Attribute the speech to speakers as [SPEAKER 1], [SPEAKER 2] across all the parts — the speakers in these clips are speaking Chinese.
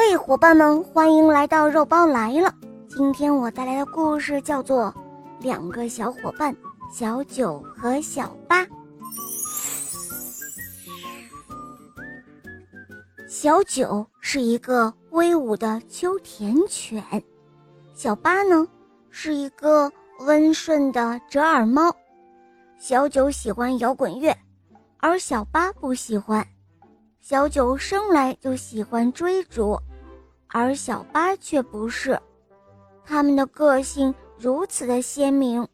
[SPEAKER 1] 嘿，伙伴们，欢迎来到肉包来了。今天我带来的故事叫做《两个小伙伴小九和小八》。小九是一个威武的秋田犬，小八呢是一个温顺的折耳猫。小九喜欢摇滚乐，而小八不喜欢。小九生来就喜欢追逐，而小八却不是。他们的个性如此的鲜明，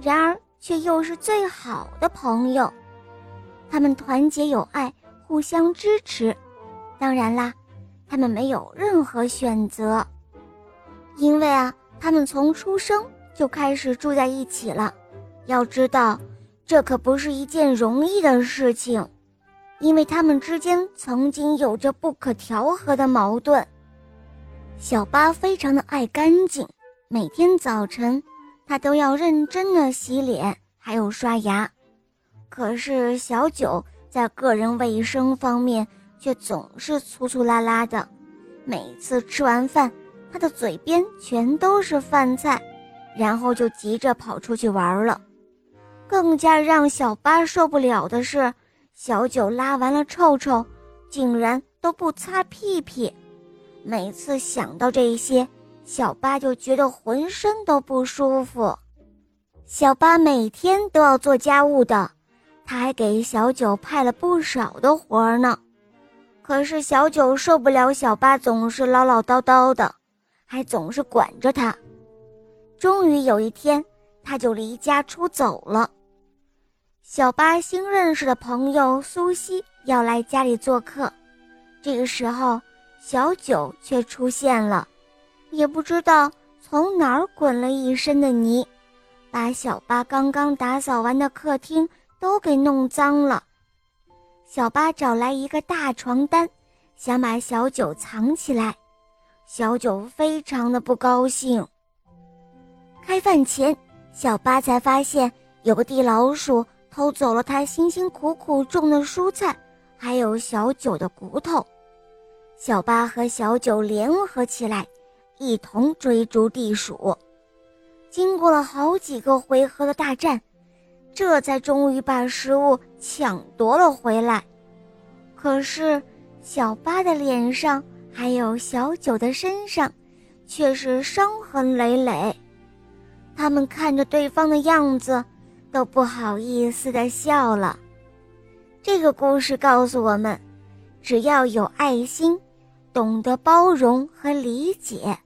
[SPEAKER 1] 然而却又是最好的朋友。他们团结友爱，互相支持。当然啦，他们没有任何选择，因为啊，他们从出生就开始住在一起了。要知道。这可不是一件容易的事情，因为他们之间曾经有着不可调和的矛盾。小八非常的爱干净，每天早晨他都要认真的洗脸，还有刷牙。可是小九在个人卫生方面却总是粗粗拉拉的，每次吃完饭，他的嘴边全都是饭菜，然后就急着跑出去玩了。更加让小八受不了的是，小九拉完了臭臭，竟然都不擦屁屁。每次想到这些，小八就觉得浑身都不舒服。小八每天都要做家务的，他还给小九派了不少的活儿呢。可是小九受不了小八总是唠唠叨叨的，还总是管着他。终于有一天，他就离家出走了。小八新认识的朋友苏西要来家里做客，这个时候小九却出现了，也不知道从哪儿滚了一身的泥，把小八刚刚打扫完的客厅都给弄脏了。小八找来一个大床单，想把小九藏起来，小九非常的不高兴。开饭前，小八才发现有个地老鼠。偷走了他辛辛苦苦种的蔬菜，还有小九的骨头。小八和小九联合起来，一同追逐地鼠。经过了好几个回合的大战，这才终于把食物抢夺了回来。可是，小八的脸上还有小九的身上，却是伤痕累累。他们看着对方的样子。都不好意思的笑了。这个故事告诉我们，只要有爱心，懂得包容和理解，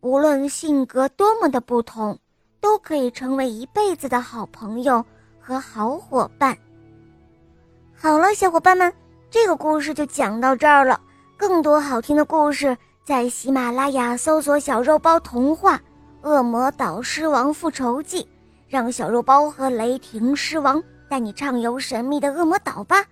[SPEAKER 1] 无论性格多么的不同，都可以成为一辈子的好朋友和好伙伴。好了，小伙伴们，这个故事就讲到这儿了。更多好听的故事，在喜马拉雅搜索“小肉包童话《恶魔岛狮王复仇记》。让小肉包和雷霆狮王带你畅游神秘的恶魔岛吧。